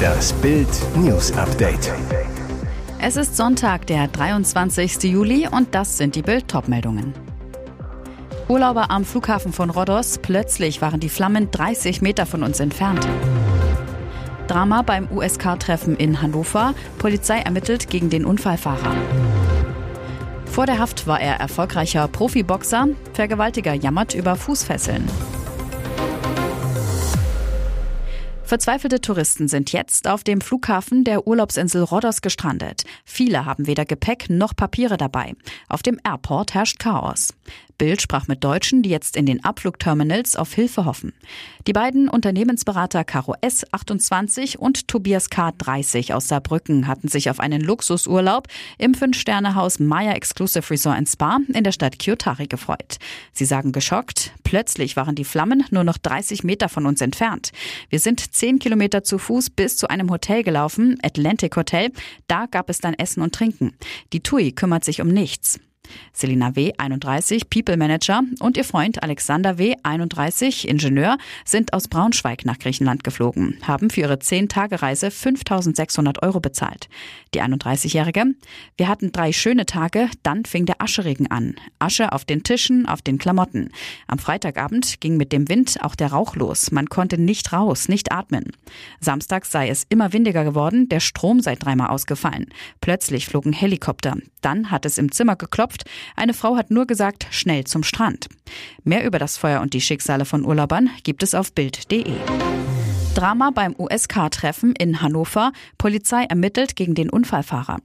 Das Bild News Update. Es ist Sonntag, der 23. Juli und das sind die Bild meldungen Urlauber am Flughafen von Rhodos, plötzlich waren die Flammen 30 Meter von uns entfernt. Drama beim USK-Treffen in Hannover, Polizei ermittelt gegen den Unfallfahrer. Vor der Haft war er erfolgreicher Profiboxer, Vergewaltiger jammert über Fußfesseln. Verzweifelte Touristen sind jetzt auf dem Flughafen der Urlaubsinsel Rhodos gestrandet. Viele haben weder Gepäck noch Papiere dabei. Auf dem Airport herrscht Chaos. Bild sprach mit Deutschen, die jetzt in den Abflugterminals auf Hilfe hoffen. Die beiden Unternehmensberater Caro S. 28 und Tobias K. 30 aus Saarbrücken hatten sich auf einen Luxusurlaub im Fünf-Sterne-Haus Maya Exclusive Resort and Spa in der Stadt Kyotari gefreut. Sie sagen geschockt, plötzlich waren die Flammen nur noch 30 Meter von uns entfernt. Wir sind 10 Kilometer zu Fuß bis zu einem Hotel gelaufen, Atlantic Hotel. Da gab es dann Essen und Trinken. Die TUI kümmert sich um nichts. Selina W., 31, People Manager und ihr Freund Alexander W., 31, Ingenieur, sind aus Braunschweig nach Griechenland geflogen, haben für ihre 10-Tage-Reise 5600 Euro bezahlt. Die 31-Jährige, wir hatten drei schöne Tage, dann fing der Ascheregen an. Asche auf den Tischen, auf den Klamotten. Am Freitagabend ging mit dem Wind auch der Rauch los. Man konnte nicht raus, nicht atmen. Samstags sei es immer windiger geworden, der Strom sei dreimal ausgefallen. Plötzlich flogen Helikopter. Dann hat es im Zimmer geklopft, Botschaft. Eine Frau hat nur gesagt, schnell zum Strand. Mehr über das Feuer und die Schicksale von Urlaubern gibt es auf Bild.de. Drama beim USK-Treffen in Hannover. Polizei ermittelt gegen den Unfallfahrer.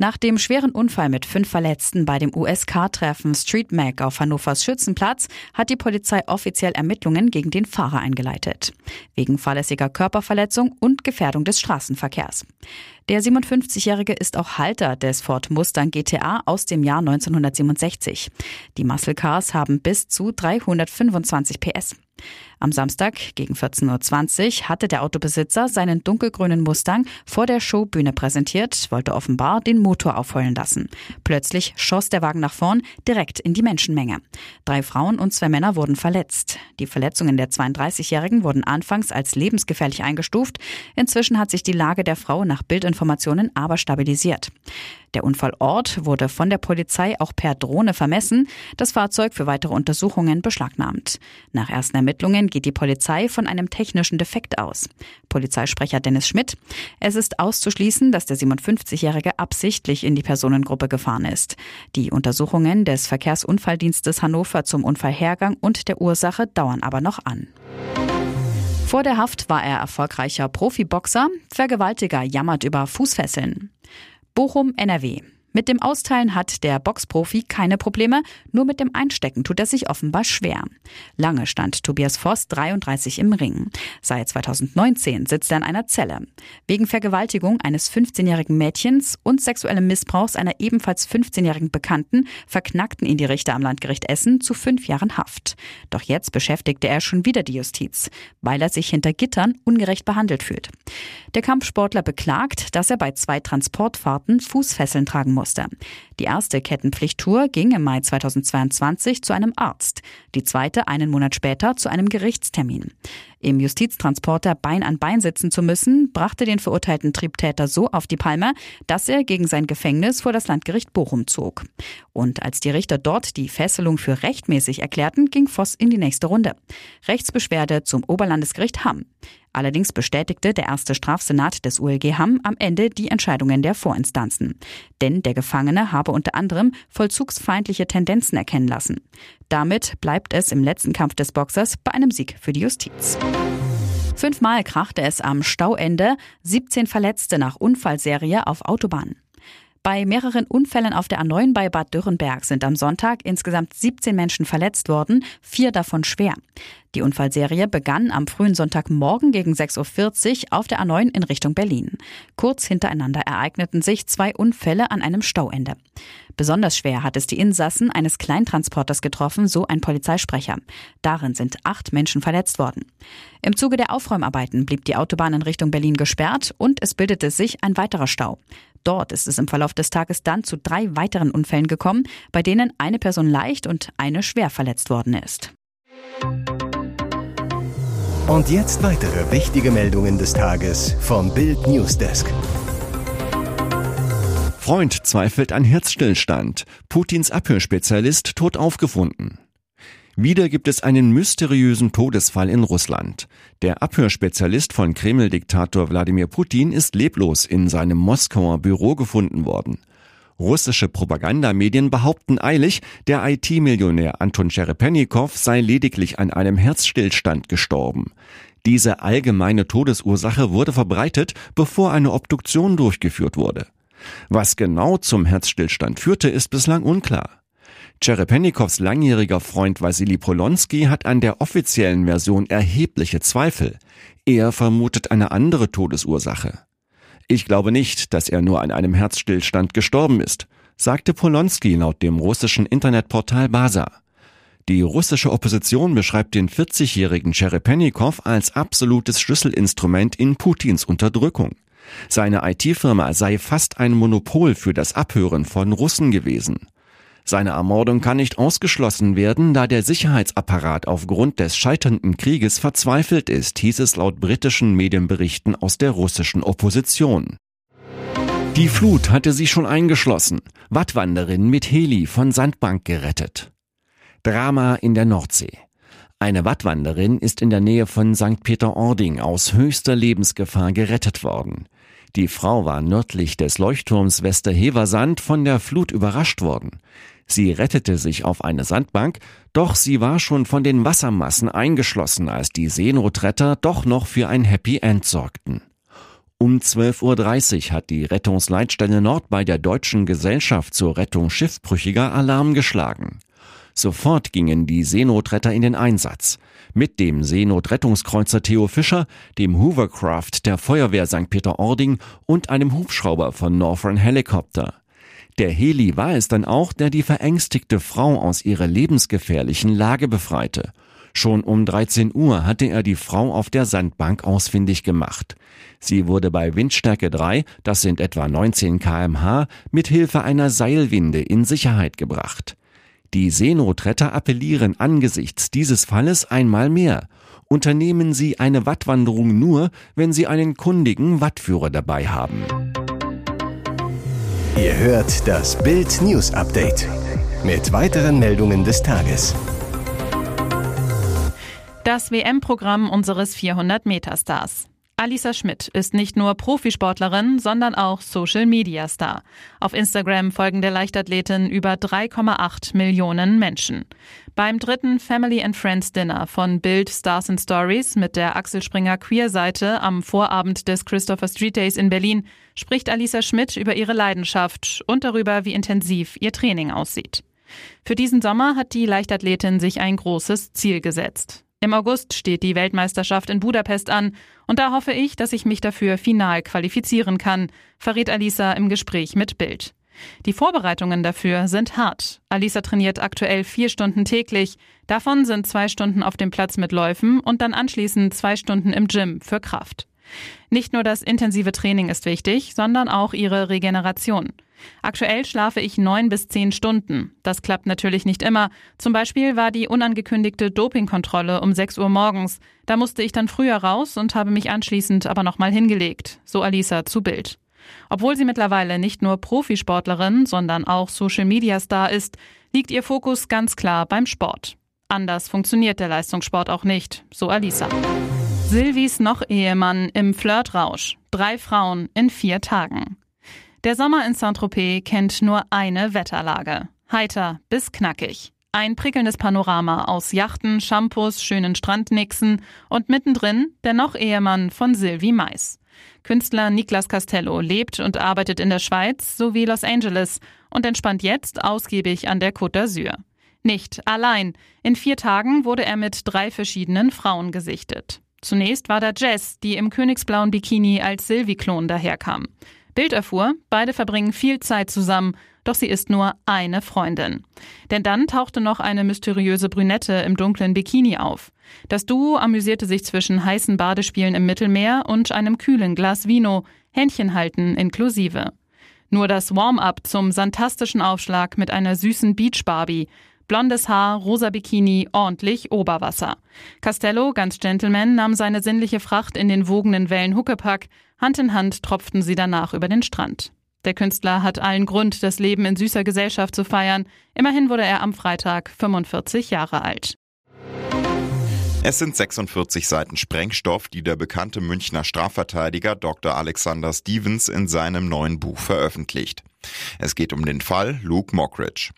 Nach dem schweren Unfall mit fünf Verletzten bei dem USK-Treffen Street Mac auf Hannovers Schützenplatz hat die Polizei offiziell Ermittlungen gegen den Fahrer eingeleitet. Wegen fahrlässiger Körperverletzung und Gefährdung des Straßenverkehrs. Der 57-Jährige ist auch Halter des Ford Mustang GTA aus dem Jahr 1967. Die Muscle Cars haben bis zu 325 PS. Am Samstag gegen 14.20 Uhr hatte der Autobesitzer seinen dunkelgrünen Mustang vor der Showbühne präsentiert, wollte offenbar den Motor aufheulen lassen. Plötzlich schoss der Wagen nach vorn direkt in die Menschenmenge. Drei Frauen und zwei Männer wurden verletzt. Die Verletzungen der 32-Jährigen wurden anfangs als lebensgefährlich eingestuft. Inzwischen hat sich die Lage der Frau nach Bildinformationen aber stabilisiert. Der Unfallort wurde von der Polizei auch per Drohne vermessen, das Fahrzeug für weitere Untersuchungen beschlagnahmt. Nach ersten Ermittlungen geht die Polizei von einem technischen Defekt aus. Polizeisprecher Dennis Schmidt. Es ist auszuschließen, dass der 57-Jährige absichtlich in die Personengruppe gefahren ist. Die Untersuchungen des Verkehrsunfalldienstes Hannover zum Unfallhergang und der Ursache dauern aber noch an. Vor der Haft war er erfolgreicher Profiboxer, Vergewaltiger jammert über Fußfesseln. Bochum, NRW. Mit dem Austeilen hat der Boxprofi keine Probleme, nur mit dem Einstecken tut er sich offenbar schwer. Lange stand Tobias Voss 33 im Ring. Seit 2019 sitzt er in einer Zelle. Wegen Vergewaltigung eines 15-jährigen Mädchens und sexuellem Missbrauchs einer ebenfalls 15-jährigen Bekannten verknackten ihn die Richter am Landgericht Essen zu fünf Jahren Haft. Doch jetzt beschäftigte er schon wieder die Justiz, weil er sich hinter Gittern ungerecht behandelt fühlt. Der Kampfsportler beklagt, dass er bei zwei Transportfahrten Fußfesseln tragen muss musste. Die erste Kettenpflichttour ging im Mai 2022 zu einem Arzt, die zweite einen Monat später zu einem Gerichtstermin. Im Justiztransporter Bein an Bein sitzen zu müssen, brachte den verurteilten Triebtäter so auf die Palme, dass er gegen sein Gefängnis vor das Landgericht Bochum zog. Und als die Richter dort die Fesselung für rechtmäßig erklärten, ging Voss in die nächste Runde. Rechtsbeschwerde zum Oberlandesgericht Hamm. Allerdings bestätigte der erste Strafsenat des ULG Hamm am Ende die Entscheidungen der Vorinstanzen. Denn der Gefangene habe unter anderem vollzugsfeindliche Tendenzen erkennen lassen. Damit bleibt es im letzten Kampf des Boxers bei einem Sieg für die Justiz. Fünfmal krachte es am Stauende, 17 Verletzte nach Unfallserie auf Autobahnen. Bei mehreren Unfällen auf der A9 bei Bad Dürrenberg sind am Sonntag insgesamt 17 Menschen verletzt worden, vier davon schwer. Die Unfallserie begann am frühen Sonntagmorgen gegen 6.40 Uhr auf der A9 in Richtung Berlin. Kurz hintereinander ereigneten sich zwei Unfälle an einem Stauende. Besonders schwer hat es die Insassen eines Kleintransporters getroffen, so ein Polizeisprecher. Darin sind acht Menschen verletzt worden. Im Zuge der Aufräumarbeiten blieb die Autobahn in Richtung Berlin gesperrt und es bildete sich ein weiterer Stau. Dort ist es im Verlauf des Tages dann zu drei weiteren Unfällen gekommen, bei denen eine Person leicht und eine schwer verletzt worden ist. Und jetzt weitere wichtige Meldungen des Tages vom Bild Newsdesk. Freund zweifelt an Herzstillstand. Putins Abhörspezialist tot aufgefunden. Wieder gibt es einen mysteriösen Todesfall in Russland. Der Abhörspezialist von Kreml-Diktator Wladimir Putin ist leblos in seinem Moskauer Büro gefunden worden. Russische Propagandamedien behaupten eilig, der IT-Millionär Anton Cherepenikow sei lediglich an einem Herzstillstand gestorben. Diese allgemeine Todesursache wurde verbreitet, bevor eine Obduktion durchgeführt wurde. Was genau zum Herzstillstand führte, ist bislang unklar. Cherepenikows langjähriger Freund Wassili Polonsky hat an der offiziellen Version erhebliche Zweifel. Er vermutet eine andere Todesursache. Ich glaube nicht, dass er nur an einem Herzstillstand gestorben ist, sagte Polonsky laut dem russischen Internetportal Basa. Die russische Opposition beschreibt den 40-jährigen Cherepenikow als absolutes Schlüsselinstrument in Putins Unterdrückung. Seine IT-Firma sei fast ein Monopol für das Abhören von Russen gewesen. Seine Ermordung kann nicht ausgeschlossen werden, da der Sicherheitsapparat aufgrund des scheiternden Krieges verzweifelt ist, hieß es laut britischen Medienberichten aus der russischen Opposition. Die Flut hatte sie schon eingeschlossen. Wattwanderin mit Heli von Sandbank gerettet. Drama in der Nordsee. Eine Wattwanderin ist in der Nähe von St. Peter-Ording aus höchster Lebensgefahr gerettet worden. Die Frau war nördlich des Leuchtturms Westerheversand von der Flut überrascht worden. Sie rettete sich auf eine Sandbank, doch sie war schon von den Wassermassen eingeschlossen, als die Seenotretter doch noch für ein Happy End sorgten. Um 12.30 Uhr hat die Rettungsleitstelle Nord bei der Deutschen Gesellschaft zur Rettung Schiffbrüchiger Alarm geschlagen. Sofort gingen die Seenotretter in den Einsatz. Mit dem Seenotrettungskreuzer Theo Fischer, dem Hoovercraft der Feuerwehr St. Peter-Ording und einem Hubschrauber von Northern Helicopter. Der Heli war es dann auch, der die verängstigte Frau aus ihrer lebensgefährlichen Lage befreite. Schon um 13 Uhr hatte er die Frau auf der Sandbank ausfindig gemacht. Sie wurde bei Windstärke 3, das sind etwa 19 kmh, mit Hilfe einer Seilwinde in Sicherheit gebracht. Die Seenotretter appellieren angesichts dieses Falles einmal mehr. Unternehmen Sie eine Wattwanderung nur, wenn Sie einen kundigen Wattführer dabei haben. Ihr hört das Bild News Update mit weiteren Meldungen des Tages. Das WM-Programm unseres 400-Meter-Stars. Alisa Schmidt ist nicht nur Profisportlerin, sondern auch Social-Media-Star. Auf Instagram folgen der Leichtathletin über 3,8 Millionen Menschen. Beim dritten Family and Friends Dinner von Bild Stars and Stories mit der Axel Springer Queer-Seite am Vorabend des Christopher Street Days in Berlin spricht Alisa Schmidt über ihre Leidenschaft und darüber, wie intensiv ihr Training aussieht. Für diesen Sommer hat die Leichtathletin sich ein großes Ziel gesetzt. Im August steht die Weltmeisterschaft in Budapest an und da hoffe ich, dass ich mich dafür final qualifizieren kann, verrät Alisa im Gespräch mit Bild. Die Vorbereitungen dafür sind hart. Alisa trainiert aktuell vier Stunden täglich. Davon sind zwei Stunden auf dem Platz mit Läufen und dann anschließend zwei Stunden im Gym für Kraft. Nicht nur das intensive Training ist wichtig, sondern auch ihre Regeneration. Aktuell schlafe ich neun bis zehn Stunden. Das klappt natürlich nicht immer. Zum Beispiel war die unangekündigte Dopingkontrolle um sechs Uhr morgens. Da musste ich dann früher raus und habe mich anschließend aber nochmal hingelegt. So Alisa zu Bild. Obwohl sie mittlerweile nicht nur Profisportlerin, sondern auch Social-Media-Star ist, liegt ihr Fokus ganz klar beim Sport. Anders funktioniert der Leistungssport auch nicht, so Alisa. Silvis Noch-Ehemann im Flirtrausch. Drei Frauen in vier Tagen. Der Sommer in Saint-Tropez kennt nur eine Wetterlage. Heiter bis knackig. Ein prickelndes Panorama aus Yachten, Shampoos, schönen Strandnixen und mittendrin der Noch-Ehemann von Sylvie Mais. Künstler Niklas Castello lebt und arbeitet in der Schweiz sowie Los Angeles und entspannt jetzt ausgiebig an der Côte d'Azur. Nicht allein. In vier Tagen wurde er mit drei verschiedenen Frauen gesichtet. Zunächst war da Jess, die im königsblauen Bikini als Sylvie-Klon daherkam. Bild erfuhr, beide verbringen viel Zeit zusammen, doch sie ist nur eine Freundin. Denn dann tauchte noch eine mysteriöse Brünette im dunklen Bikini auf. Das Duo amüsierte sich zwischen heißen Badespielen im Mittelmeer und einem kühlen Glas Vino, Händchen halten inklusive. Nur das Warm-up zum santastischen Aufschlag mit einer süßen Beach-Barbie. Blondes Haar, rosa Bikini, ordentlich Oberwasser. Castello, ganz Gentleman, nahm seine sinnliche Fracht in den wogenden Wellen Huckepack. Hand in Hand tropften sie danach über den Strand. Der Künstler hat allen Grund, das Leben in süßer Gesellschaft zu feiern. Immerhin wurde er am Freitag 45 Jahre alt. Es sind 46 Seiten Sprengstoff, die der bekannte Münchner Strafverteidiger Dr. Alexander Stevens in seinem neuen Buch veröffentlicht. Es geht um den Fall Luke Mockridge.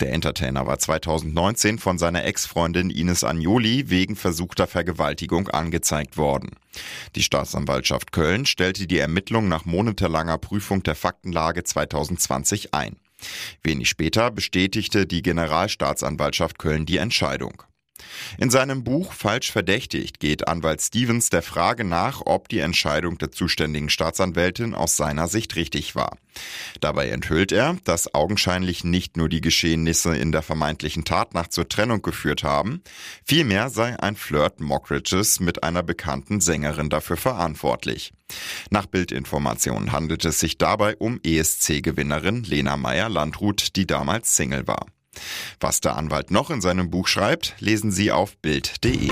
Der Entertainer war 2019 von seiner Ex-Freundin Ines Agnoli wegen versuchter Vergewaltigung angezeigt worden. Die Staatsanwaltschaft Köln stellte die Ermittlung nach monatelanger Prüfung der Faktenlage 2020 ein. Wenig später bestätigte die Generalstaatsanwaltschaft Köln die Entscheidung. In seinem Buch Falsch verdächtigt geht Anwalt Stevens der Frage nach, ob die Entscheidung der zuständigen Staatsanwältin aus seiner Sicht richtig war. Dabei enthüllt er, dass augenscheinlich nicht nur die Geschehnisse in der vermeintlichen Tatnacht zur Trennung geführt haben, vielmehr sei ein Flirt Mockridges mit einer bekannten Sängerin dafür verantwortlich. Nach Bildinformationen handelt es sich dabei um ESC-Gewinnerin Lena Meyer-Landrut, die damals Single war. Was der Anwalt noch in seinem Buch schreibt, lesen Sie auf Bild.de.